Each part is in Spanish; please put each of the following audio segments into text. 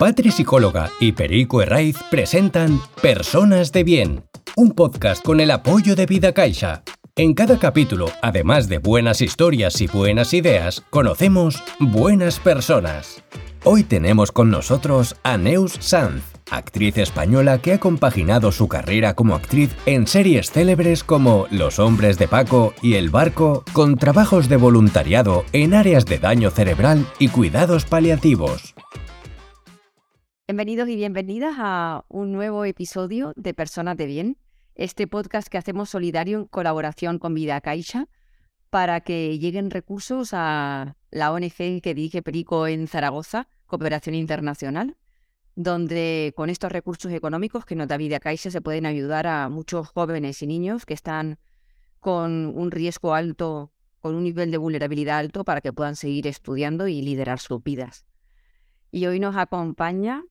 Patri Psicóloga y Perico Herraiz presentan Personas de Bien, un podcast con el apoyo de Vida Caixa. En cada capítulo, además de buenas historias y buenas ideas, conocemos buenas personas. Hoy tenemos con nosotros a Neus Sanz, actriz española que ha compaginado su carrera como actriz en series célebres como Los hombres de Paco y El barco, con trabajos de voluntariado en áreas de daño cerebral y cuidados paliativos. Bienvenidos y bienvenidas a un nuevo episodio de Personas de Bien, este podcast que hacemos solidario en colaboración con Vida Caixa para que lleguen recursos a la ONG que dirige Perico en Zaragoza, Cooperación Internacional, donde con estos recursos económicos que nos da Vida Caixa se pueden ayudar a muchos jóvenes y niños que están con un riesgo alto, con un nivel de vulnerabilidad alto para que puedan seguir estudiando y liderar sus vidas. Y hoy nos acompaña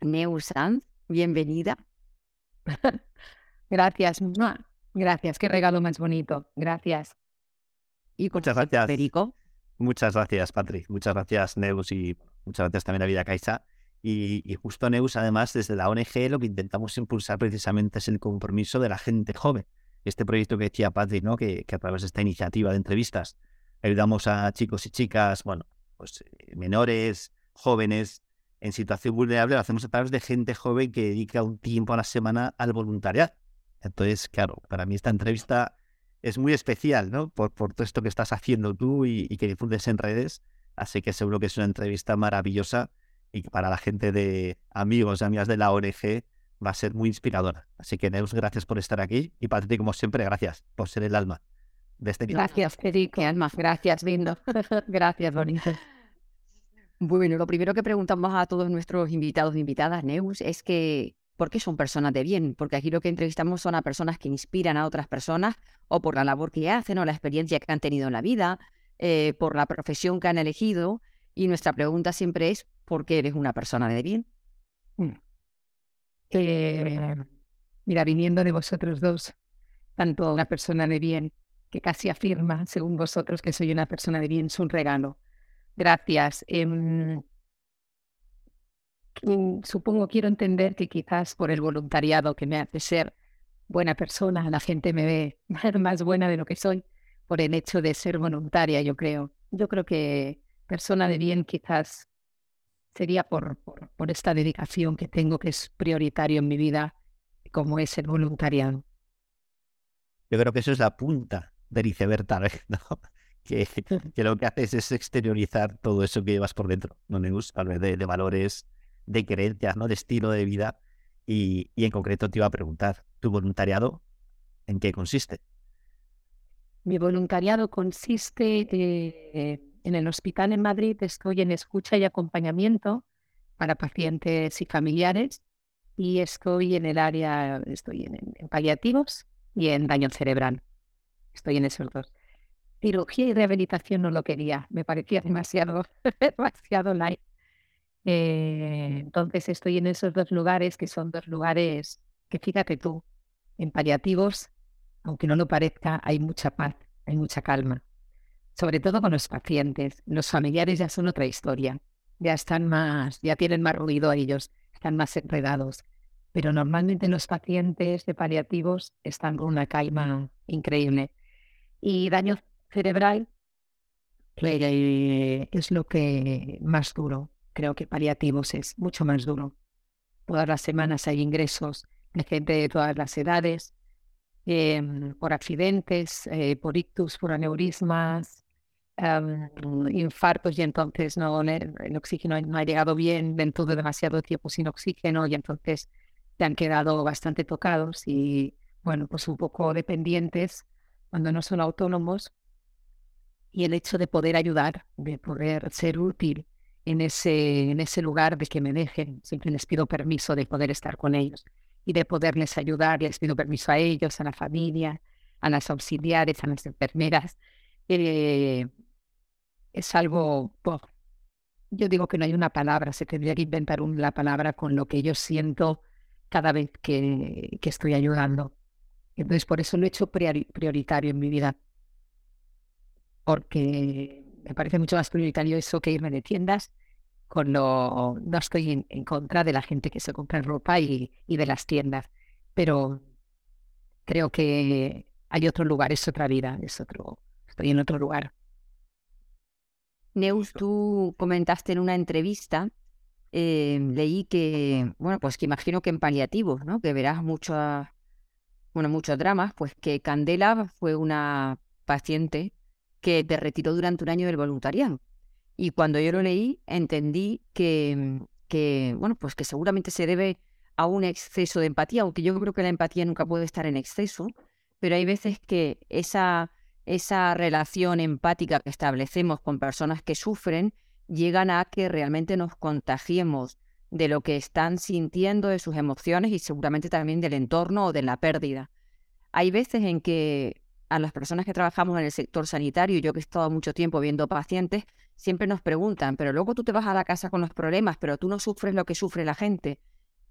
Neu Sanz, bienvenida. Gracias, gracias, qué regalo más bonito, gracias. Y Muchas gracias. Perico. Muchas gracias, Patrick. Muchas gracias, Neus, y muchas gracias también a Vida Caixa. Y, y justo Neus, además, desde la ONG lo que intentamos impulsar precisamente es el compromiso de la gente joven. Este proyecto que decía Patrick, ¿no? que, que a través de esta iniciativa de entrevistas ayudamos a chicos y chicas, bueno, pues eh, menores, jóvenes, en situación vulnerable, lo hacemos a través de gente joven que dedica un tiempo a la semana al voluntariado. Entonces, claro, para mí esta entrevista es muy especial, ¿no? Por, por todo esto que estás haciendo tú y, y, que difundes en redes. Así que seguro que es una entrevista maravillosa y que para la gente de amigos y amigas de la ONG va a ser muy inspiradora. Así que, Neus, gracias por estar aquí. Y para ti, como siempre, gracias por ser el alma de este video. Gracias, Federico. Alma. Gracias, lindo. gracias, bonito. Bueno, lo primero que preguntamos a todos nuestros invitados e invitadas, Neus, es que ¿por qué son personas de bien? Porque aquí lo que entrevistamos son a personas que inspiran a otras personas o por la labor que hacen o la experiencia que han tenido en la vida, eh, por la profesión que han elegido. Y nuestra pregunta siempre es, ¿por qué eres una persona de bien? Eh, mira, viniendo de vosotros dos, tanto una persona de bien que casi afirma, según vosotros, que soy una persona de bien, es un regalo. Gracias. Eh, supongo, quiero entender que quizás por el voluntariado que me hace ser buena persona, la gente me ve más buena de lo que soy por el hecho de ser voluntaria, yo creo. Yo creo que persona de bien quizás sería por, por, esta dedicación que tengo, que es prioritario en mi vida, como es el voluntariado. Yo creo que eso es la punta del iceberg, tal vez, ¿no? Que, lo que haces es exteriorizar todo eso que llevas por dentro, ¿no, Neus? Vez de, de valores, de creencias, ¿no? De estilo de vida. Y, y, en concreto te iba a preguntar, ¿tu voluntariado en qué consiste? Mi voluntariado consiste eh, en el hospital en Madrid, estoy en escucha y acompañamiento para pacientes y familiares y estoy en el área, estoy en, en paliativos y en daño cerebral. Estoy en esos dos. Cirugía y rehabilitación no lo quería, me parecía demasiado, demasiado light. Eh, entonces estoy en esos dos lugares que son dos lugares que fíjate tú, en paliativos, aunque no lo parezca, hay mucha paz, hay mucha calma. Sobre todo con los pacientes. Los familiares ya son otra historia. Ya están más, ya tienen más ruido a ellos, están más enredados. Pero normalmente los pacientes de paliativos están con una calma increíble. Y daño cerebral eh, es lo que más duro. Creo que paliativos es mucho más duro. Todas las semanas hay ingresos de gente de todas las edades, eh, por accidentes, eh, por ictus, por aneurismas, um, infartos y entonces no, el oxígeno no ha llegado bien, dentro de demasiado tiempo sin oxígeno y entonces se han quedado bastante tocados y bueno, pues un poco dependientes cuando no son autónomos y el hecho de poder ayudar, de poder ser útil en ese, en ese lugar de que me dejen. Siempre les pido permiso de poder estar con ellos y de poderles ayudar. Les pido permiso a ellos, a la familia, a las auxiliares, a las enfermeras. Eh, es algo, yo digo que no hay una palabra, se tendría que inventar una palabra con lo que yo siento cada vez que, que estoy ayudando. Entonces, por eso lo he hecho prioritario en mi vida. Porque me parece mucho más prioritario eso que irme de tiendas con lo, no estoy en, contra de la gente que se compra ropa y, y de las tiendas, pero creo que hay otro lugar, es otra vida, es otro, estoy en otro lugar. Neus, tú comentaste en una entrevista, eh, leí que, bueno, pues que imagino que en paliativos, ¿no? Que verás muchos, bueno, muchos dramas, pues que Candela fue una paciente que te retiró durante un año del voluntariado. Y cuando yo lo leí, entendí que, que, bueno, pues que seguramente se debe a un exceso de empatía, aunque yo creo que la empatía nunca puede estar en exceso, pero hay veces que esa, esa relación empática que establecemos con personas que sufren llegan a que realmente nos contagiemos de lo que están sintiendo, de sus emociones y seguramente también del entorno o de la pérdida. Hay veces en que a las personas que trabajamos en el sector sanitario, yo que he estado mucho tiempo viendo pacientes, siempre nos preguntan, pero luego tú te vas a la casa con los problemas, pero tú no sufres lo que sufre la gente.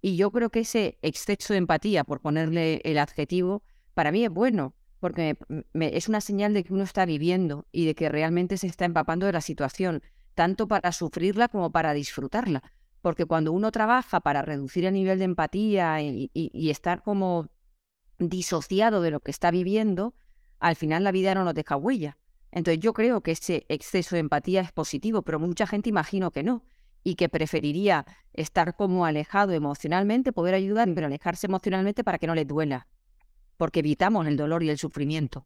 Y yo creo que ese exceso de empatía, por ponerle el adjetivo, para mí es bueno, porque es una señal de que uno está viviendo y de que realmente se está empapando de la situación, tanto para sufrirla como para disfrutarla. Porque cuando uno trabaja para reducir el nivel de empatía y, estar como disociado de lo que está viviendo, al final la vida no nos deja huella. Entonces yo creo que ese exceso de empatía es positivo, pero mucha gente imagino que no y que preferiría estar como alejado emocionalmente, poder ayudar, pero alejarse emocionalmente para que no le duela, porque evitamos el dolor y el sufrimiento.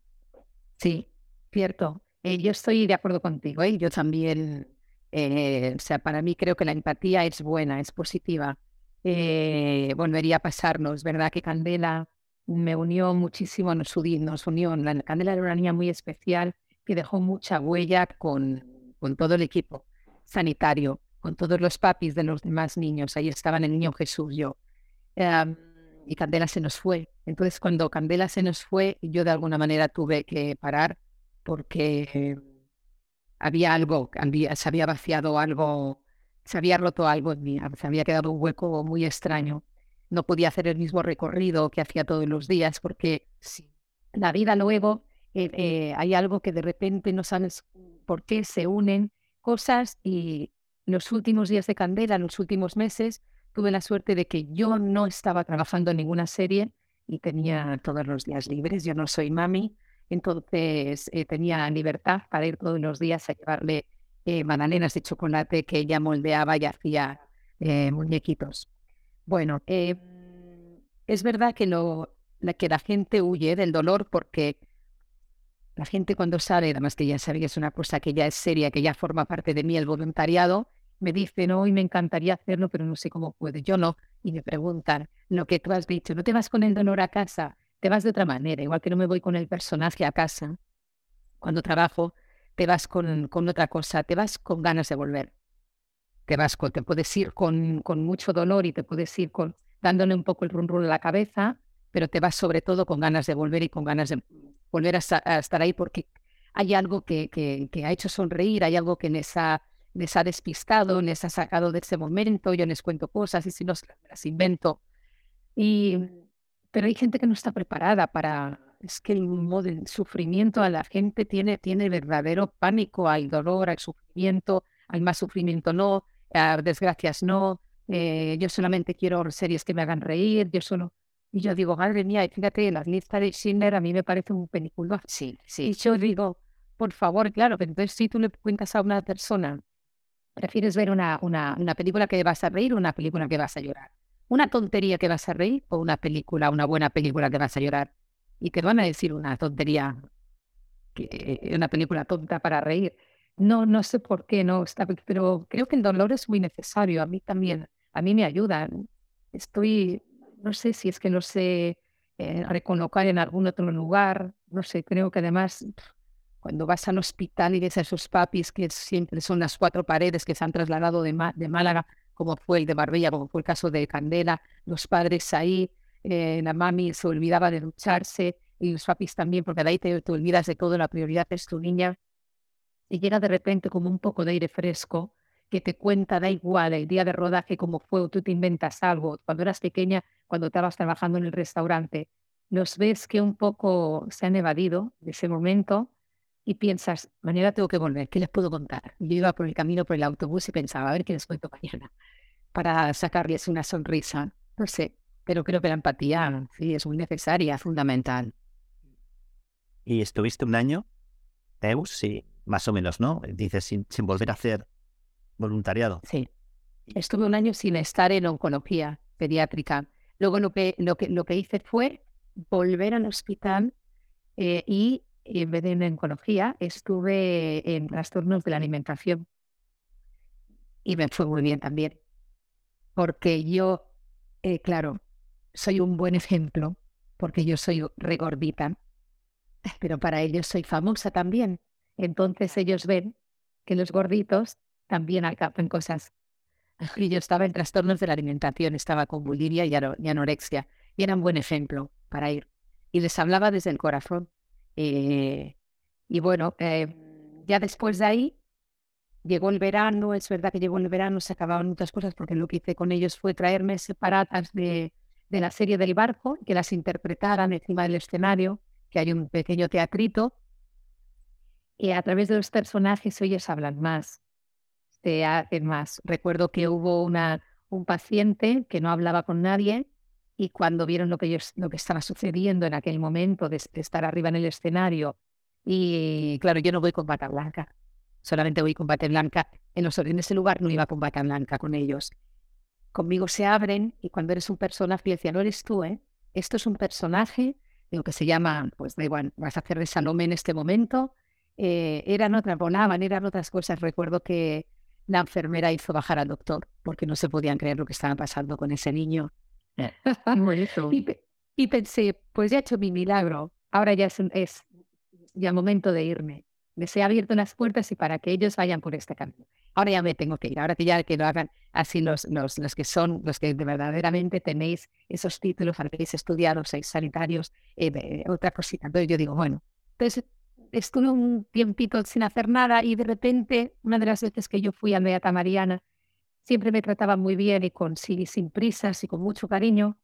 Sí, cierto. Eh, yo estoy de acuerdo contigo. ¿eh? Yo también, eh, o sea, para mí creo que la empatía es buena, es positiva. volvería a pasarnos, ¿verdad? Que Candela me unió muchísimo, nos, unió. La Candela era una niña muy especial que dejó mucha huella con, con todo el equipo sanitario con todos los papis de los demás niños. Ahí estaban el niño Jesús, yo. y Candela se nos fue. Entonces, cuando Candela se nos fue, yo de alguna manera tuve que parar porque había algo, se había vaciado algo, se había roto algo en mí, se había quedado un hueco muy extraño. No podía hacer el mismo recorrido que hacía todos los días porque la vida luego eh, eh, hay algo que de repente no sabes por qué se unen cosas y los últimos días de Candela, los últimos meses, tuve la suerte de que yo no estaba trabajando en ninguna serie y tenía todos los días libres. Yo no soy mami, entonces eh, tenía libertad para ir todos los días a llevarle eh, magdalenas de chocolate que ella moldeaba y hacía eh, muñequitos. Bueno, em, es verdad que, lo, que la gente huye del dolor porque la gente cuando sabe, además que ya que es una cosa que ya es seria, que ya forma parte de mí el voluntariado, me dicen, hoy me encantaría hacerlo, pero no sé cómo puede. Yo no. Y me preguntan lo que tú has dicho, ¿no te vas con el dolor a casa? Te vas de otra manera, igual que no me voy con el personaje a casa. Cuando trabajo, te vas con, con otra cosa, te vas con ganas de volver. Te vas con, te puedes ir con, con mucho dolor y te puedes ir con dándole un poco el run run a la cabeza, pero te vas sobre todo con ganas de volver y con ganas de volver a, estar ahí porque hay algo que, que, ha hecho sonreír, hay algo que les ha, les ha despistado, les ha sacado de ese momento, yo les cuento cosas y si no las invento. Y, pero hay gente que no está preparada para, es que el, modo, el sufrimiento a la gente tiene, tiene verdadero pánico al dolor, al sufrimiento, al más sufrimiento no, a desgracias no, eh, yo solamente quiero series que me hagan reír, yo solo y yo digo, madre mía, fíjate, la lista de Schindler a mí me parece un película. Sí, sí. Y yo digo, por favor, claro, pero entonces si tú le cuentas a una persona, prefieres ver una, una, una película que vas a reír o una película que vas a llorar. Una tontería que vas a reír o una película, una buena película que vas a llorar. Y te van a decir una tontería, que, una película tonta para reír. No, no sé por qué, no, está, pero creo que el dolor es muy necesario. A mí también, a mí me ayuda. Estoy no sé si es que no sé eh, recolocar en algún otro lugar, no sé, creo que además cuando vas al hospital y ves a esos papis que siempre son las cuatro paredes que se han trasladado de, de Málaga, como fue el de Marbella, como fue el caso de Candela, los padres ahí, eh, la mami se olvidaba de ducharse y los papis también, porque de ahí te, te olvidas de todo, la prioridad es tu niña. Y llega de repente como un poco de aire fresco que te cuenta, da igual, el día de rodaje como fue, tú te inventas algo, cuando eras pequeña, cuando estabas trabajando en el restaurante, los ves que un poco se han evadido de ese momento, y piensas, mañana tengo que volver, ¿qué les puedo contar? Yo iba por el camino por el autobús y pensaba, a ver qué les cuento mañana para sacarles una sonrisa. No sé, pero creo que la empatía sí es muy necesaria, fundamental. ¿Y estuviste un año, Teus? Sí, más o menos, ¿no? Dices, sin, sin volver a hacer voluntariado. Sí. Estuve un año sin estar en oncología pediátrica. Luego lo que, lo que, lo que hice fue volver al hospital eh, y en vez de en oncología estuve en trastornos de la alimentación. Y me fue muy bien también. Porque yo, eh, claro, soy un buen ejemplo, porque yo soy regordita, pero para ellos soy famosa también. Entonces ellos ven que los gorditos también alcanzan cosas. Y yo estaba en trastornos de la alimentación, estaba con bulimia y, anorexia, y era un buen ejemplo para ir. Y les hablaba desde el corazón. Eh, y bueno, eh, ya después de ahí llegó el verano, es verdad que llegó el verano, se acababan muchas cosas porque lo que hice con ellos fue traerme separadas de, de la serie del barco, que las interpretaran encima del escenario, que hay un pequeño teatrito, y a través de los personajes ellos hablan más, se hacen más. Recuerdo que hubo una, un paciente que no hablaba con nadie y cuando vieron lo que, ellos, lo que estaba sucediendo en aquel momento de, estar arriba en el escenario, y claro, yo no voy con bata blanca, solamente voy con bata blanca. En, los, en ese lugar no iba con bata blanca con ellos conmigo se abren y cuando eres un personaje, y decía, no eres tú, ¿eh? Esto es un personaje, lo que se llama, pues da igual, vas a hacer de Salomé en este momento. Eh, eran otras, volaban, eran otras cosas. Recuerdo que la enfermera hizo bajar al doctor porque no se podían creer lo que estaba pasando con ese niño. y, y, pensé, pues ya he hecho mi milagro, ahora ya es, es ya momento de irme. Les he abierto unas puertas y para que ellos vayan por este camino ahora ya me tengo que ir, ahora que ya que lo hagan así los, los, los que son, los que de verdaderamente tenéis esos títulos, habéis estudiado, sois sanitarios, eh, otra cosita. Entonces yo digo, bueno, entonces estuve un tiempito sin hacer nada y de repente, una de las veces que yo fui a Beata Mariana, siempre me trataba muy bien y con, sin, sin prisas y con mucho cariño.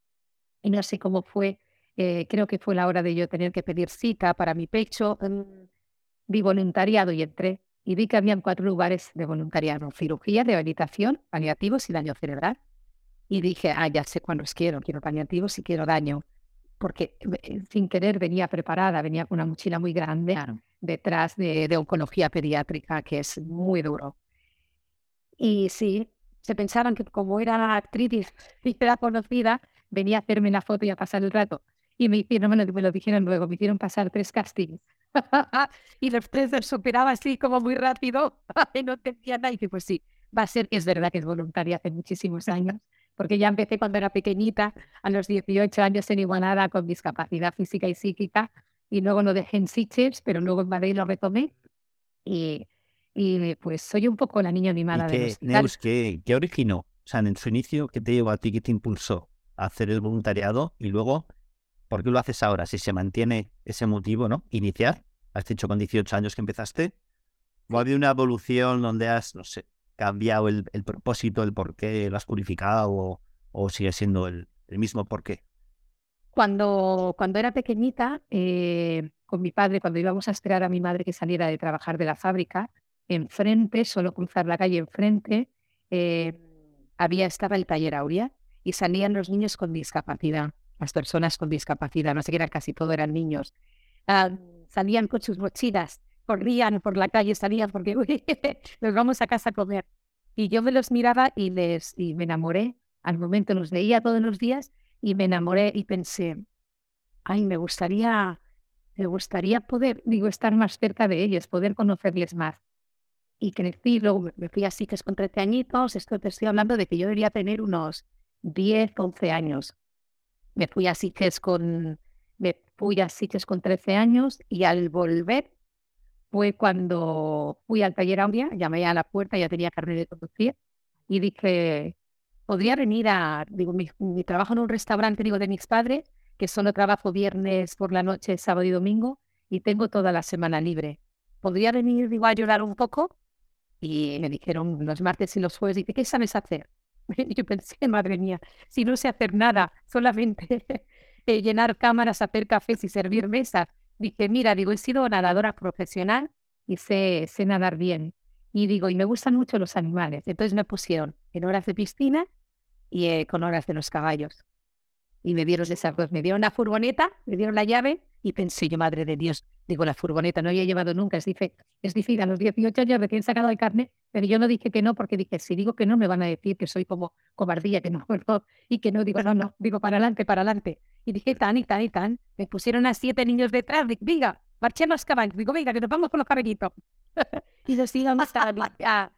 Y no sé cómo fue, eh, creo que fue la hora de yo tener que pedir cita para mi pecho. Mm, vi voluntariado y entré y vi que habían cuatro lugares de voluntariado, cirugía, rehabilitación, paliativos y daño cerebral. Y dije, ah, ya sé cuándo quiero, quiero paliativos y quiero daño, porque eh, sin querer venía preparada, venía con una mochila muy grande detrás de, oncología pediátrica, que es muy duro. Y sí, se pensaban que como era actriz y era conocida, venía a hacerme la foto y a pasar el rato. Y me hicieron, bueno, me lo dijeron luego, me hicieron pasar tres castings y los tres los superaba así como muy rápido y no entendía nada. Y dije, pues sí, va a ser, es verdad que es voluntaria hace muchísimos años, porque ya empecé cuando era pequeñita, a los 18 años en Igualada con discapacidad física y psíquica, y luego lo dejé en Sitges, pero luego en Madrid lo retomé. Y, y pues soy un poco la niña animada de Neus, ¿qué, ¿qué originó? O sea, en su inicio, ¿qué te llevó a ti, qué te impulsó a hacer el voluntariado? Y luego, ¿por qué lo haces ahora? Si se mantiene ese motivo, ¿no? Iniciar has dicho con 18 años que empezaste, ¿o ha habido una evolución donde has, no sé, cambiado el, propósito, el por qué, lo has purificado o, sigue siendo el, mismo por qué? Cuando, cuando era pequeñita, eh, con mi padre, cuando íbamos a esperar a mi madre que saliera de trabajar de la fábrica, enfrente, solo cruzar la calle enfrente, eh, había, estaba el taller Aurea y salían los niños con discapacidad, las personas con discapacidad, no sé qué eran, casi todo eran niños. Ah, salían con sus mochilas, corrían por la calle, salían porque nos vamos a casa a comer. Y yo me los miraba y, les, y me enamoré. Al momento los veía todos los días y me enamoré y pensé, ay, me gustaría, me gustaría poder, digo, estar más cerca de ellos, poder conocerles más. Y crecí, luego me fui a Siques con 13 añitos, esto te estoy hablando de que yo debería tener unos 10, 11 años. Me fui a Siques con, me fui a Sitges con 13 años y al volver fue cuando fui al taller Aurea, llamé a la puerta, ya tenía carnet de conducir y dije, podría venir a, digo, mi, trabajo en un restaurante, digo, de mis padres, que solo trabajo viernes por la noche, sábado y domingo y tengo toda la semana libre. ¿Podría venir, digo, a ayudar un poco? Y me dijeron los martes y los jueves, y ¿qué sabes hacer? Yo pensé, madre mía, si no sé hacer nada, solamente llenar cámaras, hacer cafés y servir mesas. Dije, mira, digo, he sido nadadora profesional y sé, sé nadar bien. Y digo, y me gustan mucho los animales. Entonces me pusieron en horas de piscina y eh, con horas de los caballos. Y me dieron esas dos, me dieron la furgoneta, me dieron la llave y pensé yo, madre de Dios, digo, la furgoneta no había llevado nunca, es difícil, es difícil, a los 18 años recién sacado de carne, pero yo no dije que no porque dije, si digo que no me van a decir que soy como cobardía, que no, no y que no, digo, no, no, digo, para adelante, para adelante. Y dije, tan y tan y tan, me pusieron a siete niños detrás, digo, venga, marchemos caballos, digo, venga, que nos vamos con los caballitos. y nos íbamos a, a,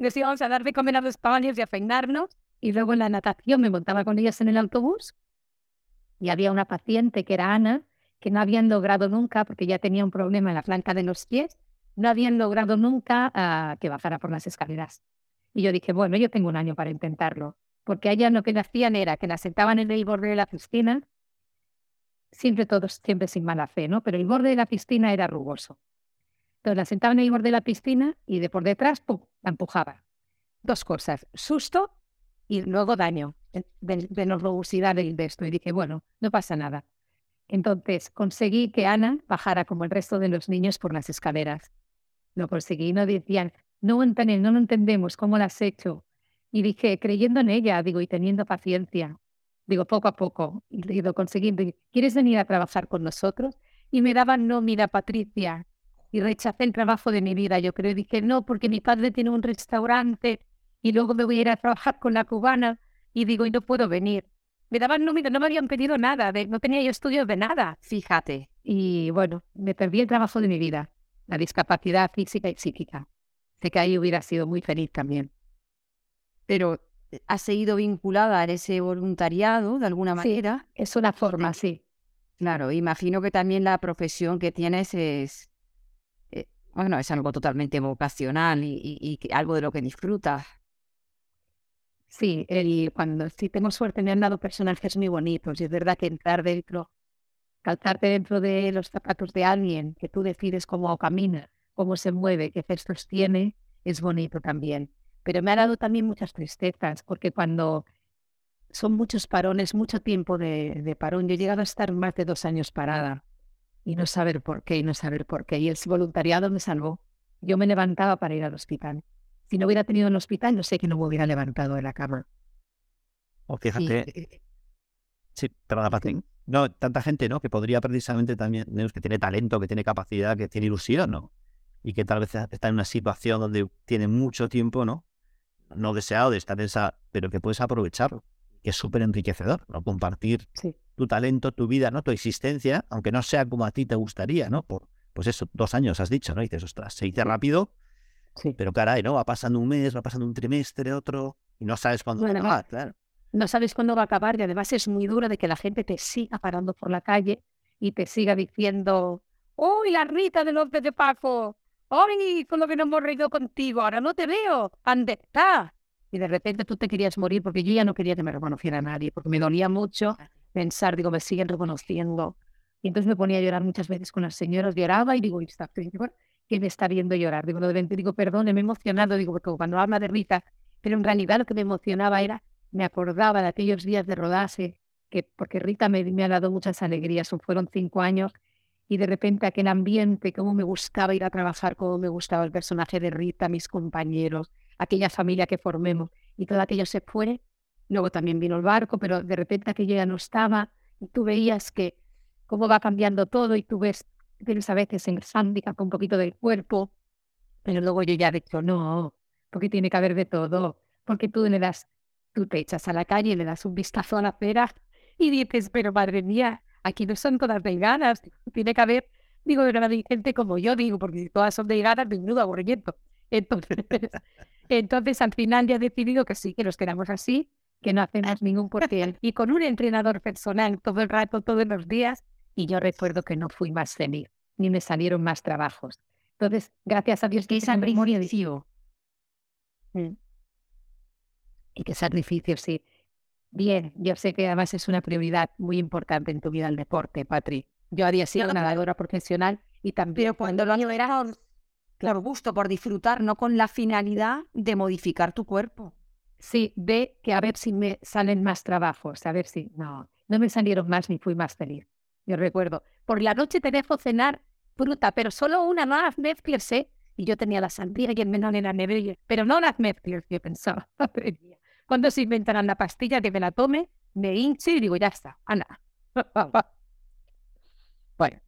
nos íbamos a dar de comer a los caballos y a peinarnos, y luego en la natación me montaba con ellas en el autobús, y había una paciente que era Ana, que no habían logrado nunca, porque ya tenía un problema en la planta de los pies, no habían logrado nunca uh, que bajara por las escaleras. Y yo dije, bueno, yo tengo un año para intentarlo, porque allá lo que hacían era que la sentaban en el borde de la piscina, siempre todos, siempre sin mala fe, ¿no? Pero el borde de la piscina era rugoso. Entonces la sentaban en el borde de la piscina y de por detrás, ¡pum!, la empujaban. Dos cosas, susto y luego daño de, de la rugosidad de esto. Y dije, bueno, no pasa nada. Entonces conseguí que Ana bajara como el resto de los niños por las escaleras. Lo conseguí, no decían, no, no lo entendemos, ¿cómo lo has hecho? Y dije, creyendo en ella, digo, y teniendo paciencia, digo, poco a poco, y lo conseguí, ¿quieres venir a trabajar con nosotros? Y me daban, no, mira, Patricia, y rechacé el trabajo de mi vida, yo creo, y dije, no, porque mi padre tiene un restaurante y luego me voy a ir a trabajar con la cubana, y digo, y no puedo venir me daban números, no me habían pedido nada, no tenía yo estudios de nada, fíjate. Y bueno, me perdí el trabajo de mi vida, la discapacidad física y psíquica. Sé que ahí hubiera sido muy feliz también. Pero has seguido vinculada a ese voluntariado de alguna manera. Sí, es una forma, sí. Claro, imagino que también la profesión que tienes es, eh, bueno, es algo totalmente vocacional y, y algo de lo que disfrutas. Sí, el, cuando sí tengo suerte me han dado personajes muy bonitos y es verdad que entrar dentro, calzarte dentro de los zapatos de alguien que tú decides cómo camina, cómo se mueve, qué gestos tiene, es bonito también. Pero me ha dado también muchas tristezas porque cuando son muchos parones, mucho tiempo de, de parón, yo he llegado a estar más de dos años parada y no saber por qué y no saber por qué. Y el voluntariado me salvó. Yo me levantaba para ir al hospital si no hubiera tenido el hospital, no sé que no me hubiera levantado de la cama. O fíjate. Sí, perdona, Patrick. No, tanta gente, ¿no? Que podría precisamente también, que tiene talento, que tiene capacidad, que tiene ilusión, ¿no? Y que tal vez está en una situación donde tiene mucho tiempo, ¿no? No deseado de estar en esa, pero que puedes aprovecharlo, que es súper enriquecedor, ¿no? Compartir tu talento, tu vida, ¿no? Tu existencia, aunque no sea como a ti te gustaría, ¿no? Por, pues eso, dos años has dicho, ¿no? Y dices, ostras, se dice rápido, Sí. Pero caray, ¿no? Va pasando un mes, va pasando un trimestre, otro, y no sabes cuándo va a acabar, claro. No sabes cuándo va a acabar y además es muy duro de que la gente te siga parando por la calle y te siga diciendo, ¡Uy, la Rita de López de Paco! ¡Uy, con lo que nos hemos reído contigo! Ahora no te veo. ¿Dónde está? Y de repente tú te querías morir porque yo ya no quería que me reconociera nadie, porque me dolía mucho pensar, digo, me siguen reconociendo. Y entonces me ponía a llorar muchas veces con las señoras, lloraba y digo, y está, que me está viendo llorar. Digo, digo, perdón, me he emocionado, digo, porque cuando habla de Rita, pero en realidad lo que me emocionaba era, me acordaba de aquellos días de rodaje, que, porque Rita me, me ha dado muchas alegrías, fueron cinco años, y de repente aquel ambiente, cómo me gustaba ir a trabajar, cómo me gustaba el personaje de Rita, mis compañeros, aquella familia que formemos, y todo aquello se fue. Luego también vino el barco, pero de repente aquello ya no estaba, y tú veías que cómo va cambiando todo, y tú ves tienes a veces en handicap un poquito del cuerpo, pero luego yo ya he dicho, no, porque tiene que haber de todo, porque tú le das, tú te echas a la calle le das un vistazo a la acera y dices, pero madre mía, aquí no son todas veganas, tiene que haber, digo, una gente como yo, digo, porque todas son veganas, menudo aburrimiento. Entonces, entonces al final ya he decidido que sí, que nos quedamos así, que no hacemos ningún porqué. Y con un entrenador personal todo el rato, todos los días, y yo recuerdo que no fui más feliz, ni me salieron más trabajos. Entonces, gracias a Dios que esa memoria de... Mm. Y qué sacrificio, sí. Bien, yo sé que además es una prioridad muy importante en tu vida el deporte, Patri. Yo había sido nadadora profesional y también... Pero cuando lo año era, claro, gusto por disfrutar, no con la finalidad de modificar tu cuerpo. Sí, ve que a ver si me salen más trabajos, a ver si... No, no me salieron más ni fui más feliz. yo recuerdo. Por la noche te dejo cenar fruta, pero solo una, no las mezcles, ¿eh? Y yo tenía la sandía y el menón en la nevera, pero no las mezcles, yo pensaba. Cuando se inventarán la pastilla que me la tome, me hinche y digo, ya está, Ana. bueno.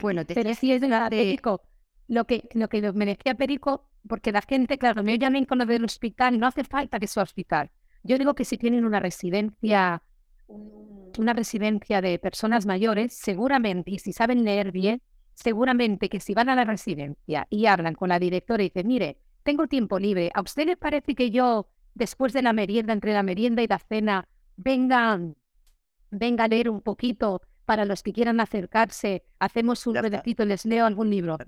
Bueno, te es de la Perico. Lo que, lo que me decía Perico, porque la gente, claro, me llaman con lo del hospital, no hace falta que sea hospital. Yo digo que si tienen una residencia, una residencia de personas mayores, seguramente, y si saben leer bien, seguramente que si van a la residencia y hablan con la directora y dicen, mire, tengo tiempo libre, ¿a usted le parece que yo, después de la merienda, entre la merienda y la cena, venga, venga a leer un poquito para los que quieran acercarse, hacemos un redecito y les leo algún libro?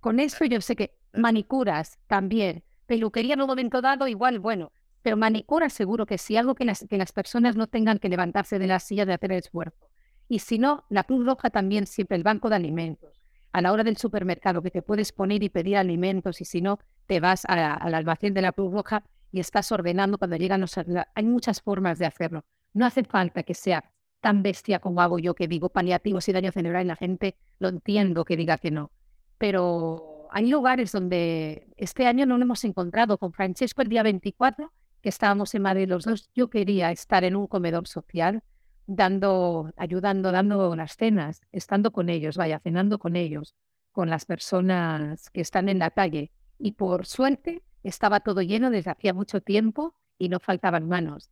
Con eso yo sé que manicuras también, peluquería en un momento dado igual, bueno, pero manicura seguro que sí, algo que las, que las personas no tengan que levantarse de la silla de hacer el esfuerzo. Y si no, la Cruz Roja también siempre, el banco de alimentos. A la hora del supermercado que te puedes poner y pedir alimentos y si no, te vas al almacén de la Cruz Roja y estás ordenando cuando llegan los... Hay muchas formas de hacerlo. No hace falta que sea tan bestia como hago yo que digo paliativos y daño cerebral y la gente lo entiendo que diga que no. Pero hay lugares donde este año no lo hemos encontrado. Con Francesco el día 24, que estábamos en Madrid los dos, yo quería estar en un comedor social dando, ayudando, dando las cenas, estando con ellos, vaya, cenando con ellos, con las personas que están en la calle. Y por suerte estaba todo lleno desde hacía mucho tiempo y no faltaban manos.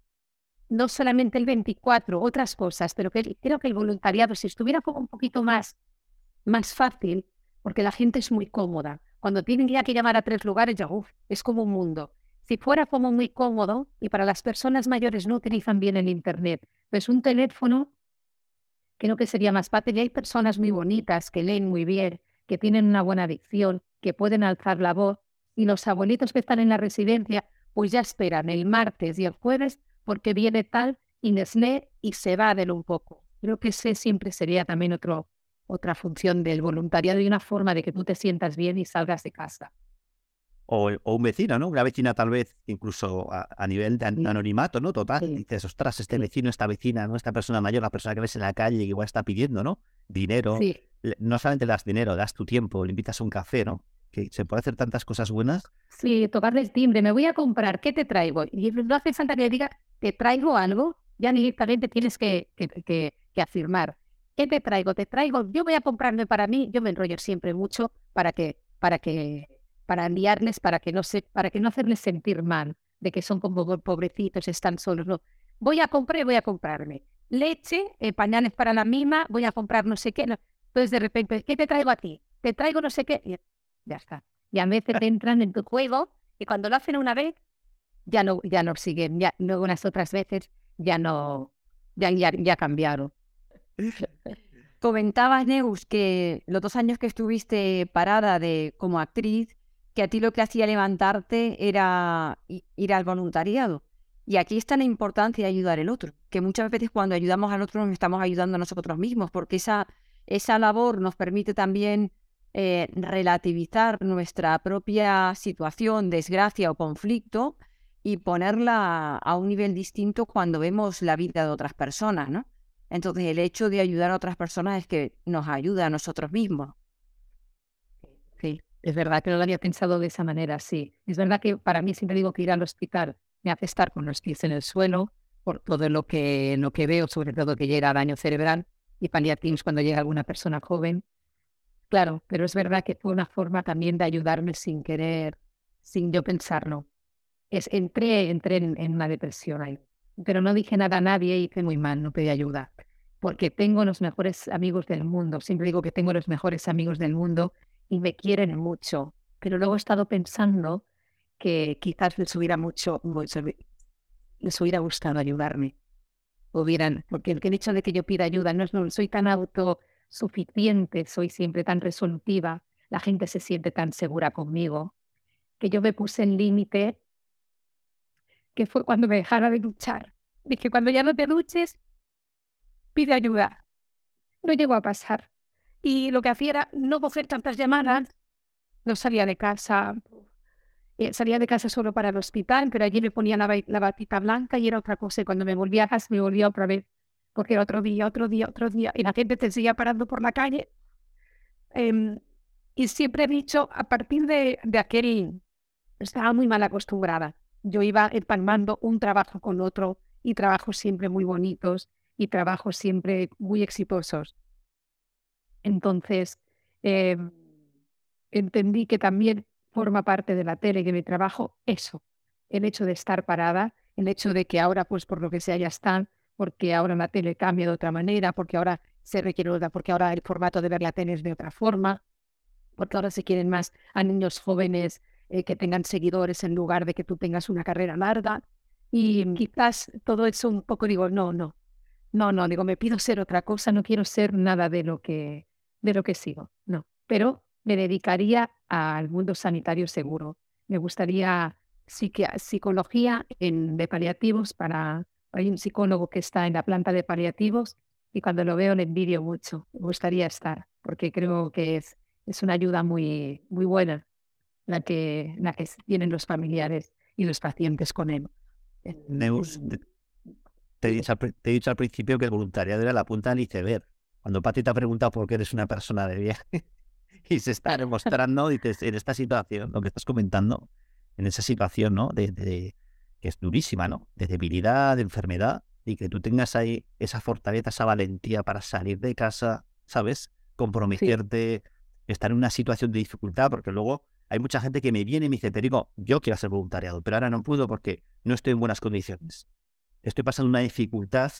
No solamente el 24, otras cosas, pero creo que el voluntariado, si estuviera como un poquito más, más fácil, porque la gente es muy cómoda. Cuando tienen ya que llamar a tres lugares, ya uf, es como un mundo. Si fuera como muy cómodo, y para las personas mayores no utilizan bien el Internet, pues un teléfono creo que sería más fácil. Y hay personas muy bonitas que leen muy bien, que tienen una buena adicción, que pueden alzar la voz. Y los abuelitos que están en la residencia, pues ya esperan el martes y el jueves porque viene tal lee y se va de un poco. Creo que ese siempre sería también otro, otra función del voluntariado y una forma de que tú te sientas bien y salgas de casa o, un vecino, ¿no? Una vecina tal vez incluso a, nivel de anonimato, ¿no? Total. Dices, ostras, este vecino, esta vecina, ¿no? Esta persona mayor, la persona que ves en la calle que igual está pidiendo, ¿no? Dinero. No solamente das dinero, das tu tiempo, le invitas a un café, ¿no? Que se puede hacer tantas cosas buenas. Sí, tocarle el timbre, me voy a comprar, ¿qué te traigo? Y no hace falta que le diga, te traigo algo, ya directamente tienes que, que, que, que afirmar. ¿Qué te traigo? Te traigo, yo voy a comprarme para mí, yo me enrollo siempre mucho para que, para que para enviarles, para que no se, para que no hacerles sentir mal, de que son como pobrecitos, están solos. No. Voy a comprar, voy a comprarme leche, eh, pañales para la misma, voy a comprar no sé qué. Entonces de repente, ¿qué te traigo a ti? Te traigo no sé qué. Ya está. Y a veces entran en tu juego y cuando lo hacen una vez, ya no, ya no siguen. Ya, luego unas otras veces ya no, ya, ya, ya cambiaron. Comentabas, Neus, que los dos años que estuviste parada de, como actriz, que a ti lo que hacía levantarte era ir al voluntariado. Y aquí está la importancia de ayudar al otro, que muchas veces cuando ayudamos al otro nos estamos ayudando a nosotros mismos, porque esa, esa labor nos permite también eh, relativizar nuestra propia situación, desgracia o conflicto y ponerla a un nivel distinto cuando vemos la vida de otras personas, ¿no? Entonces el hecho de ayudar a otras personas es que nos ayuda a nosotros mismos. Sí. Es verdad que no lo había pensado de esa manera, sí. Es verdad que para mí siempre digo que ir al hospital me hace estar con los pies en el suelo por todo lo que, lo que veo, sobre todo que llega daño cerebral y paliativos cuando llega alguna persona joven. Claro, pero es verdad que fue una forma también de ayudarme sin querer, sin yo pensarlo. Es, entré entré en, una depresión ahí, pero no dije nada a nadie y hice muy mal, no pedí ayuda. Porque tengo los mejores amigos del mundo. Siempre digo que tengo los mejores amigos del mundo y me quieren mucho. Pero luego he estado pensando que quizás les hubiera mucho, les hubiera gustado ayudarme. Hubieran, porque el hecho de que yo pida ayuda no es no soy tan autosuficiente, soy siempre tan resolutiva, la gente se siente tan segura conmigo, que yo me puse en límite, que fue cuando me dejara de duchar. Dije, cuando ya no te duches, pide ayuda. No llegó a pasar. Y lo que hacía era no coger tantas llamadas, no salía de casa, eh, salía de casa solo para el hospital, pero allí me ponía la, la batita blanca y era otra cosa. Y cuando me volvía a casa me volvía otra vez porque otro día, otro día, otro día, y la gente te seguía parando por la calle. Em, y siempre he dicho, a partir de, de aquel, estaba muy mal acostumbrada. Yo iba empalmando un trabajo con otro y trabajos siempre muy bonitos y trabajos siempre muy exitosos. Entonces, em, entendí que también forma parte de la tele y de mi trabajo eso, el hecho de estar parada, el hecho de que ahora, pues por lo que sea, ya están, porque ahora la tele cambia de otra manera, porque ahora se requiere otra, porque ahora el formato de ver la tele es de otra forma, porque ahora se quieren más a niños jóvenes eh, que tengan seguidores en lugar de que tú tengas una carrera larga. Y quizás todo eso un poco digo, no, no, no, no, digo, me pido ser otra cosa, no quiero ser nada de lo que, de lo que sigo, no. Pero me dedicaría al mundo sanitario seguro. Me gustaría psicología en, de paliativos para... Hay un psicólogo que está en la planta de paliativos y cuando lo veo le envidio mucho. Me gustaría estar porque creo que es, es una ayuda muy, muy buena la que, la que tienen los familiares y los pacientes con él. Neus, te, he dicho, te, he dicho, al principio que el voluntariado era la punta del iceberg. Cuando Pati te ha preguntado por qué eres una persona de viaje y se está demostrando, dices, en esta situación, lo que estás comentando, en esa situación, ¿no? De, que es durísima, ¿no? De debilidad, de enfermedad, y que tú tengas ahí esa fortaleza, esa valentía para salir de casa, ¿sabes? Comprometerte, estar en una situación de dificultad, porque luego hay mucha gente que me viene y me dice, te digo, yo quiero hacer voluntariado, pero ahora no puedo porque no estoy en buenas condiciones. Estoy pasando una dificultad.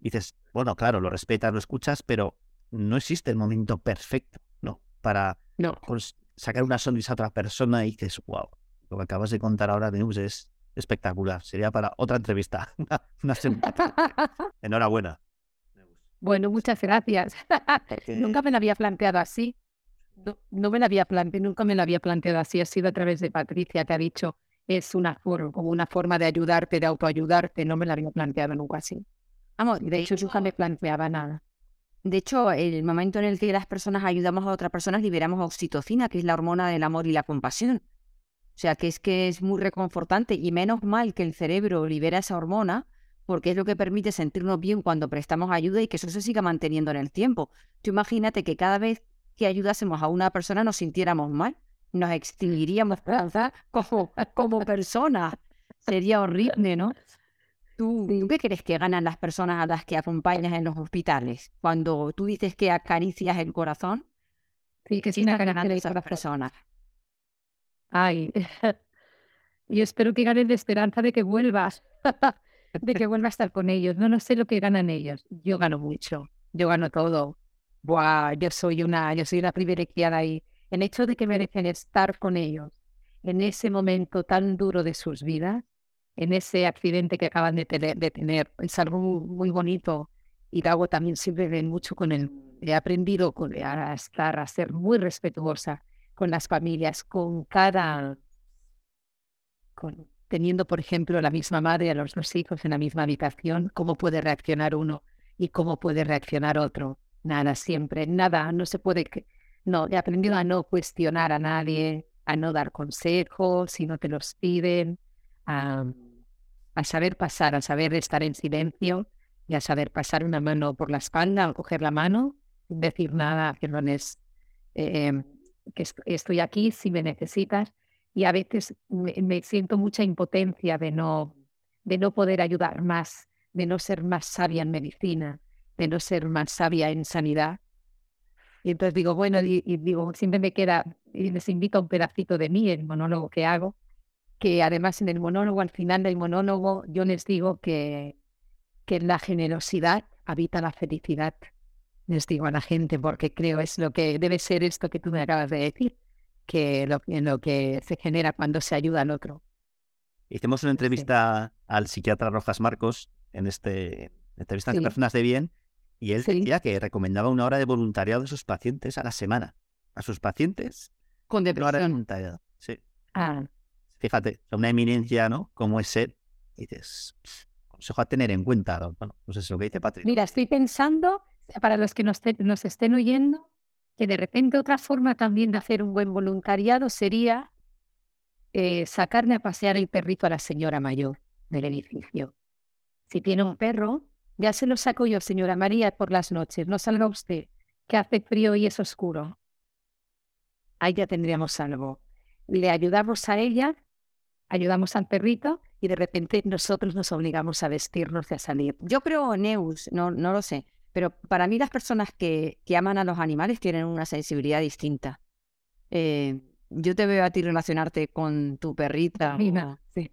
Y dices, bueno, claro, lo respetas, lo escuchas, pero no existe el momento perfecto, ¿no? Para no. sacar una sonrisa a otra persona y dices, wow, lo que acabas de contar ahora, Neus, es espectacular. Sería para otra entrevista. una Enhorabuena. Bueno, muchas gracias. Nunca me la había planteado así. No, me la había planteado, nunca me la había planteado así. Ha sido a través de Patricia que ha dicho es una forma, como una forma de ayudarte, de autoayudarte. No me la había planteado nunca así. Vamos, de, hecho, nunca me planteaba nada. De hecho, el momento en el que las personas ayudamos a otras personas, liberamos oxitocina, que es la hormona del amor y la compasión. O sea, que es que es muy reconfortante y menos mal que el cerebro libera esa hormona porque es lo que permite sentirnos bien cuando prestamos ayuda y que eso se siga manteniendo en el tiempo. Tú imagínate que cada vez que ayudásemos a una persona nos sintiéramos mal, nos extinguiríamos como, como personas. Sería horrible, ¿no? ¿Tú, qué crees que ganan las personas a las que acompañas en los hospitales? Cuando tú dices que acaricias el corazón, sí, que sí, ganando esas personas. Ay, yo espero que ganen la esperanza de que vuelvas, de que vuelvas a estar con ellos. No, no sé lo que ganan ellos. Yo gano mucho, yo gano todo. Buah, yo soy una, yo soy una privilegiada ahí. El hecho de que merecen estar con ellos en ese momento tan duro de sus vidas, en ese accidente que acaban de tener, de tener es algo muy, bonito. Y hago también siempre ven mucho con él. He aprendido a estar, a ser muy respetuosa con las familias, con cada, con, teniendo, por ejemplo, la misma madre a los dos hijos en la misma habitación, cómo puede reaccionar uno y cómo puede reaccionar otro. Nada, siempre, nada, no se puede, no, he aprendido a no cuestionar a nadie, a no dar consejos si no te los piden, a, a saber pasar, a saber estar en silencio y a saber pasar una mano por la espalda o coger la mano sin decir nada, que no es... Eh, que estoy aquí si me necesitas y a veces me, siento mucha impotencia de no, de no poder ayudar más, de no ser más sabia en medicina, de no ser más sabia en sanidad. Y entonces digo, bueno, y, digo, siempre me queda, y les invito a un pedacito de mí, el monólogo que hago, que además en el monólogo, al final del monólogo, yo les digo que, que la generosidad habita la felicidad les digo a la gente, porque creo es lo que debe ser esto que tú me acabas de decir, que lo, lo que se genera cuando se ayuda al otro. Hicimos una entrevista al psiquiatra Rojas Marcos en este entrevista de personas de bien y él decía que recomendaba una hora de voluntariado a sus pacientes a la semana. A sus pacientes. Con depresión. Sí. Ah. Fíjate, una eminencia, ¿no? Como es ser. Y dices, consejo a tener en cuenta. Bueno, no sé si lo que dice Patrick. Mira, estoy pensando para los que nos, estén oyendo, que de repente otra forma también de hacer un buen voluntariado sería eh, sacarle a pasear el perrito a la señora mayor del edificio. Si tiene un perro, Ya se lo saco yo, señora María, por las noches. No salga usted, que hace frío y es oscuro. Ahí ya tendríamos algo. Le ayudamos a ella, ayudamos al perrito y de repente nosotros nos obligamos a vestirnos y a salir. Yo creo, Neus, no, no lo sé, pero para mí las personas que, que aman a los animales tienen una sensibilidad distinta. Eh, yo te veo a ti relacionarte con tu perrita. Mira, sí.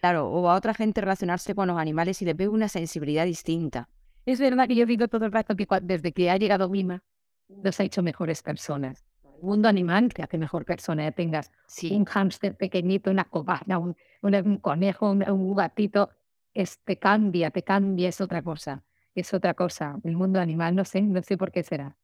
Claro, o a otra gente relacionarse con los animales y le veo una sensibilidad distinta. Es verdad que yo digo todo el rato que desde que ha llegado Mima nos ha hecho mejores personas. El mundo animal te hace mejor persona. Ya tengas un hámster pequeñito, una cobana, un, un, conejo, un, gatito, es, te cambia, te cambia, es otra cosa. Es otra cosa. El mundo animal, no sé, no sé por qué será.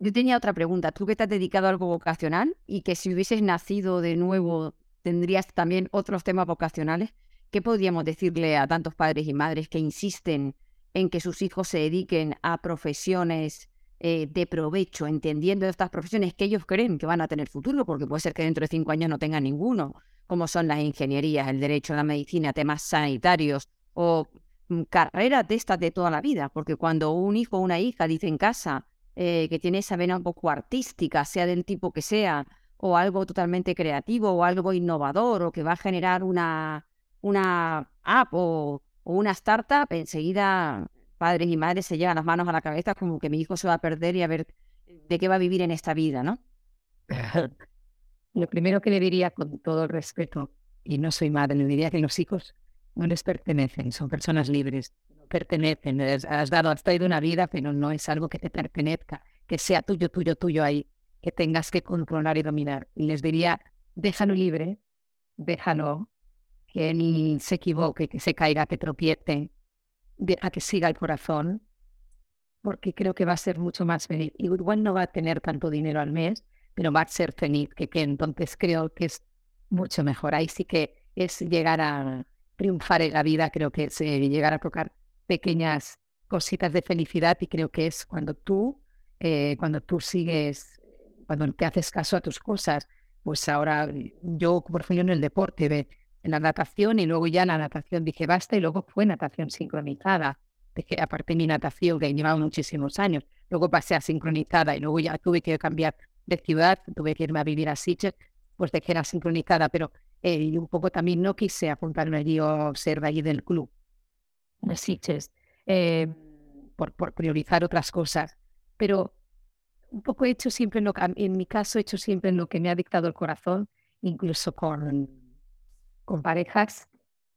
Yo tenía otra pregunta. Tú que te has dedicado a algo vocacional y que si hubieses nacido de nuevo tendrías también otros temas vocacionales. ¿Qué podríamos decirle a tantos padres y madres que insisten en que sus hijos se dediquen a profesiones eh, de provecho, entendiendo estas profesiones que ellos creen que van a tener futuro, porque puede ser que dentro de cinco años no tengan ninguno, como son las ingenierías, el derecho, la medicina, temas sanitarios o mm, carreras de estas de toda la vida, porque cuando un hijo o una hija dice en casa eh, que tiene esa vena un poco artística, sea del tipo que sea, o algo totalmente creativo, o algo innovador, o que va a generar una una app o, una startup, enseguida padres y madres se llevan las manos a la cabeza como que mi hijo se va a perder y a ver de qué va a vivir en esta vida, ¿no? Lo primero que le diría con todo el respeto, y no soy madre, le diría que los hijos no les pertenecen, son personas libres, no pertenecen, has dado, has traído una vida, pero no es algo que te pertenezca, que sea tuyo, tuyo, tuyo ahí, que tengas que controlar y dominar. Y les diría, déjalo libre, déjalo, que él se equivoque, que se caiga, que tropiece, a que siga el corazón, porque creo que va a ser mucho más feliz. Igual no va a tener tanto dinero al mes, pero va a ser feliz, que, que entonces creo que es mucho mejor. Ahí sí que es llegar a triunfar en la vida, creo que es eh, llegar a tocar pequeñas cositas de felicidad y creo que es cuando tú, eh, cuando tú sigues, cuando te haces caso a tus cosas, pues ahora yo, por ejemplo, en el deporte, de en la natación y luego ya la natación dije basta y luego fue natación sincronizada. Dejé aparte mi natación que llevaba muchísimos años. Luego pasé a sincronizada y luego ya tuve que cambiar de ciudad, tuve que irme a vivir a Sitges, pues dejé la sincronizada, pero eh, un poco también no quise apuntarme allí o ser de allí del club de Sitges eh, por, por priorizar otras cosas. Pero un poco he hecho siempre, en, lo, en mi caso, he hecho siempre en lo que me ha dictado el corazón, incluso con con parejas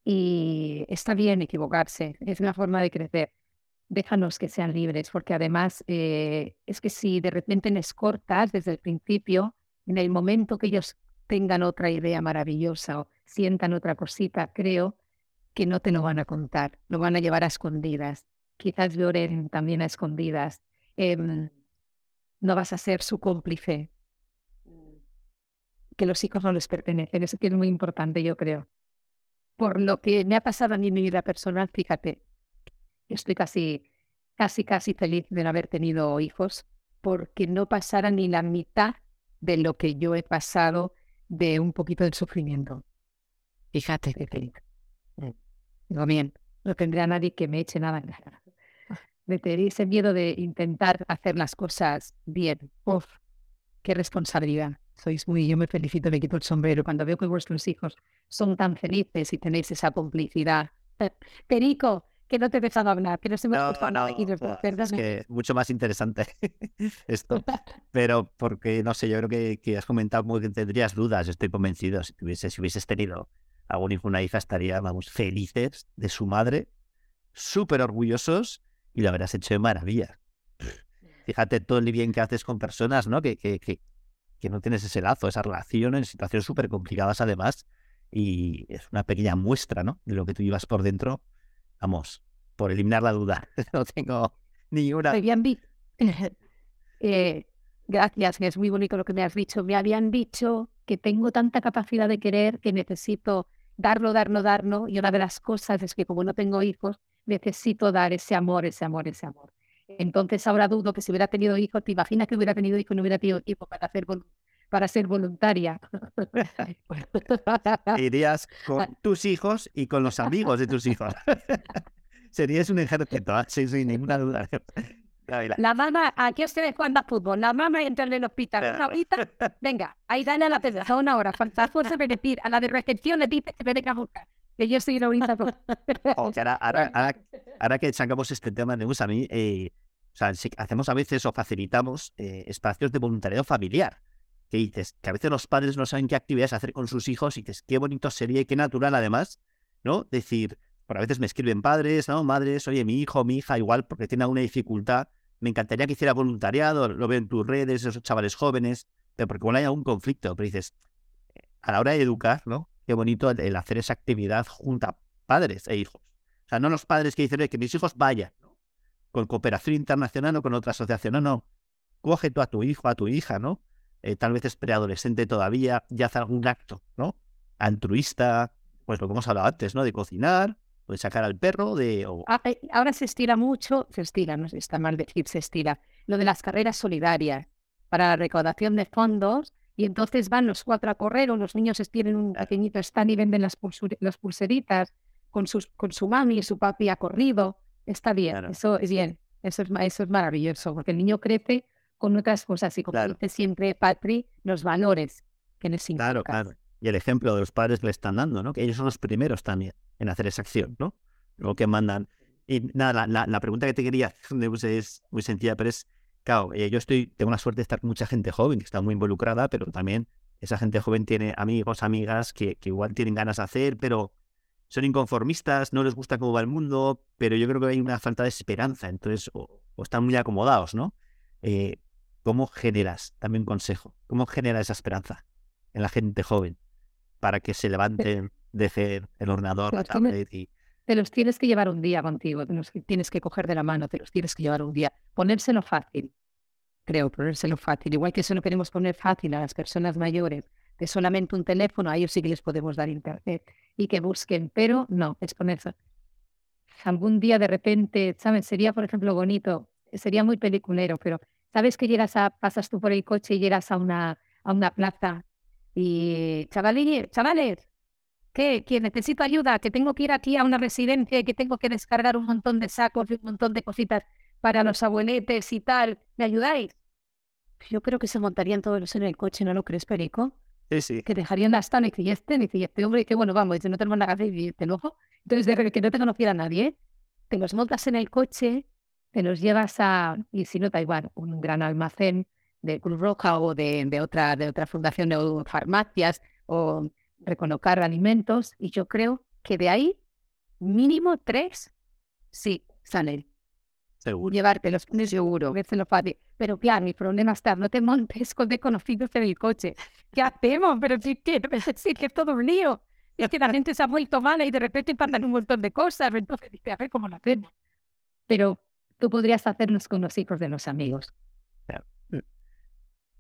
y está bien equivocarse, es una forma de crecer. Déjanos que sean libres, porque además eh, es que si de repente les cortas desde el principio, en el momento que ellos tengan otra idea maravillosa o sientan otra cosita, creo que no te lo van a contar, lo van a llevar a escondidas. Quizás lloren también a escondidas. Em, no vas a ser su cómplice, que los hijos no les pertenecen. Eso que es muy importante, yo creo. Por lo que me ha pasado a mí en mi vida personal, fíjate, estoy casi, casi, casi feliz de no haber tenido hijos, porque no pasara ni la mitad de lo que yo he pasado de un poquito de sufrimiento. Fíjate qué feliz. Mm. Digo, bien, no tendría nadie que me eche nada en cara. De tener ese miedo de intentar hacer las cosas bien. Uf, qué responsabilidad sois muy, yo me felicito, me quito el sombrero cuando veo que vuestros hijos son tan felices y tenéis esa complicidad. Perico, que no te he dejado hablar, que no me no, no, es que mucho más interesante esto. Pero porque, no sé, yo creo que, que has comentado como que tendrías dudas, estoy convencido. Si, tuviese, si hubieses tenido algún hijo una hija, estaría, vamos, felices de su madre, súper orgullosos y lo habrás hecho de maravilla. Fíjate todo el bien que haces con personas, ¿no? Que, que, que, que no tienes ese lazo, esa relación en situaciones súper complicadas además. Y es una pequeña muestra, ¿no? De lo que tú llevas por dentro. Vamos, por eliminar la duda. no tengo ninguna. Me eh, gracias, es muy bonito lo que me has dicho. Me habían dicho que tengo tanta capacidad de querer que necesito darlo, darlo, darlo. Y una de las cosas es que como no tengo hijos, necesito dar ese amor, ese amor, ese amor. Entonces ahora dudo que si hubiera tenido hijos, ¿te imaginas que hubiera tenido hijos y no hubiera tenido tiempo para, hacer para ser voluntaria? Irías con tus hijos y con los amigos de tus hijos. Serías un ejército, ¿ah? sí, sin ninguna duda. La mamá, aquí ustedes juegan fútbol, la mamá entra en el hospital, una horita, venga, ahí dale a la tercera, una hora, falta fuerza de decir, a la de recepción le dice que me venga a buscar, que yo soy la ahorita. Oh, ahora, ahora, ahora, que sacamos este tema de a mí, eh, o sea, hacemos a veces o facilitamos eh, espacios de voluntariado familiar, que dices, que a veces los padres no saben qué actividades hacer con sus hijos y dices, qué bonito sería y qué natural además, ¿no? Decir, por a veces me escriben padres, ¿no? Madres, oye, mi hijo, mi hija, igual porque tiene alguna dificultad, me encantaría que hiciera voluntariado, lo veo en tus redes, esos chavales jóvenes, pero porque igual hay algún conflicto, pero dices, a la hora de educar, ¿no? Qué bonito el, hacer esa actividad junto a padres e hijos. O sea, no los padres que dicen que mis hijos vayan, ¿no? Con cooperación internacional o con otra asociación, no, no. Coge tú a tu hijo, a tu hija, ¿no? Eh, tal vez es preadolescente todavía, ya hace algún acto, ¿no? Altruista, pues lo que hemos hablado antes, ¿no? De cocinar, de sacar al perro, de... Ah, eh, ahora se estira mucho, se estira, no está mal decir, se estira, lo de las carreras solidarias para la recaudación de fondos y entonces van los cuatro a correr o los niños tienen un pequeñito stand y venden las, pulseritas con, sus, con su mami y su papi ha corrido. Está bien, eso es bien, eso es, eso es maravilloso, porque el niño crece con otras cosas y como dice siempre Patri, los valores que necesitan. Claro, claro. Y el ejemplo de los padres le están dando, ¿no? Que ellos son los primeros también en hacer esa acción, ¿no? Lo que mandan. Y nada, la, la, pregunta que te quería hacer es muy sencilla, pero es, claro, eh, yo estoy, tengo la suerte de estar con mucha gente joven que está muy involucrada, pero también esa gente joven tiene amigos, amigas que, que igual tienen ganas de hacer, pero son inconformistas, no les gusta cómo va el mundo, pero yo creo que hay una falta de esperanza, entonces, o, están muy acomodados, ¿no? Eh, ¿Cómo generas, también consejo, cómo genera esa esperanza en la gente joven para que se levanten de ser el ordenador, la tablet y... Te los tienes que llevar un día contigo, te los tienes que coger de la mano, te los tienes que llevar un día. Ponérselo fácil, creo, ponérselo fácil. Igual que eso no queremos poner fácil a las personas mayores, de solamente un teléfono, a ellos sí que les podemos dar internet y que busquen, pero no, es ponerse. Algún día de repente, ¿sabes? Sería, por ejemplo, bonito, sería muy peliculero, pero ¿sabes que llegas a, pasas tú por el coche y llegas a una, a una plaza y chavales, chavales, ¿Qué? Que necesito ayuda, que tengo que ir aquí a una residencia y que tengo que descargar un montón de sacos y un montón de cositas para los abueletes y tal. ¿Me ayudáis? Yo creo que se montarían todos en el coche, ¿no lo crees, Perico? Sí, sí. Que dejarían la stand y este, y este hombre, que bueno, vamos, dice, no tenemos nada que hacer y este luego. Entonces, de que no te conociera nadie, te los montas en el coche, te los llevas a, y si no, da igual, un gran almacén de Cruz Roja o de, de, otra, de otra fundación de farmacias o recolocar alimentos y yo creo que de ahí mínimo tres sí salen. Seguro. Llevártelos, seguro, que lo fácil. Pero claro, mi problema está, no te montes con desconocidos en el coche. ¿Qué hacemos? Pero si que, sí, que es todo un lío. Es que la gente se ha vuelto mala y de repente pasan un montón de cosas. Entonces dice, a ver cómo lo hacemos. Pero tú podrías hacernos con los hijos de los amigos.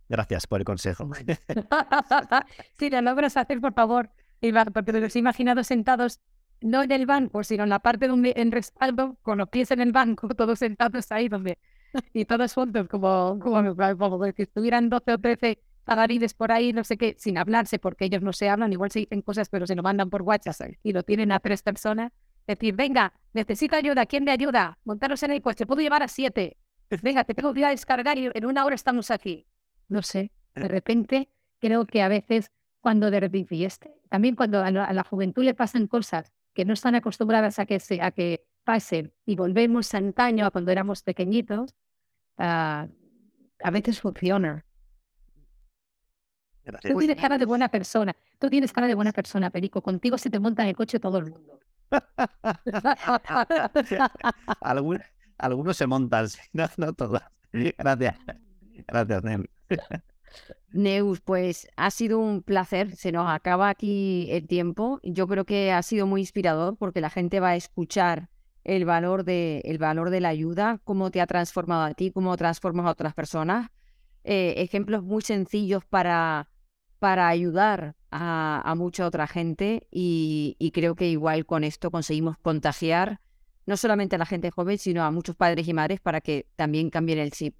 Gracias por el consejo. sí, lo logras hacer, por favor. Porque los he imaginado sentados no en el banco, sino en la parte donde en respaldo, con los pies en el banco, todos sentados ahí donde y todos juntos, como, como, como que estuvieran 12 o 13 pagarides por ahí, no sé qué, sin hablarse, porque ellos no se hablan, igual se dicen cosas, pero se lo mandan por WhatsApp y lo tienen a tres personas. Decir, venga, necesito ayuda, ¿quién me ayuda? Montaros en el coche, puedo llevar a siete. Venga, te tengo que ir a descargar y en una hora estamos aquí no sé, de repente creo que a veces cuando de repente, este, también cuando a la, juventud le pasan cosas que no están acostumbradas a que, se, a que pasen y volvemos a antaño, a cuando éramos pequeñitos, uh, a veces funciona. Tú tienes cara de buena persona. Tú tienes cara de buena persona, Perico. Contigo se te monta en el coche todo el mundo. algunos, algunos se montan, no, no todas. Gracias. Gracias, Nel. Neus, pues ha sido un placer. Se nos acaba aquí el tiempo. Yo creo que ha sido muy inspirador porque la gente va a escuchar el valor de, el valor de la ayuda, cómo te ha transformado a ti, cómo transformas a otras personas. Eh, ejemplos muy sencillos para, para ayudar a, mucha otra gente y, y, creo que igual con esto conseguimos contagiar no solamente a la gente joven, sino a muchos padres y madres para que también cambien el chip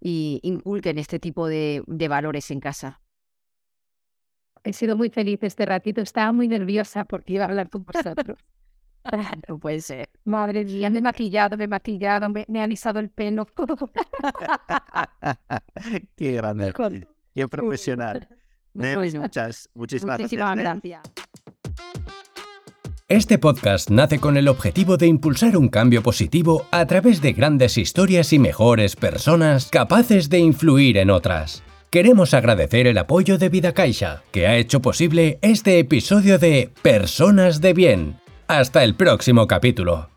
y inculquen este tipo de, de valores en casa. He sido muy feliz este ratito, estaba muy nerviosa porque iba a hablar con vosotros. No puede ser. Madre mía, me he maquillado, me he maquillado, me, me he alisado el pelo. Qué grande. Qué profesional. Bueno, muchas, muchísimas Muchísimas gracias. Neus. gracias. Este podcast nace con el objetivo de impulsar un cambio positivo a través de grandes historias y mejores personas capaces de influir en otras. Queremos agradecer el apoyo de Vida Caixa, que ha hecho posible este episodio de Personas de Bien. Hasta el próximo capítulo.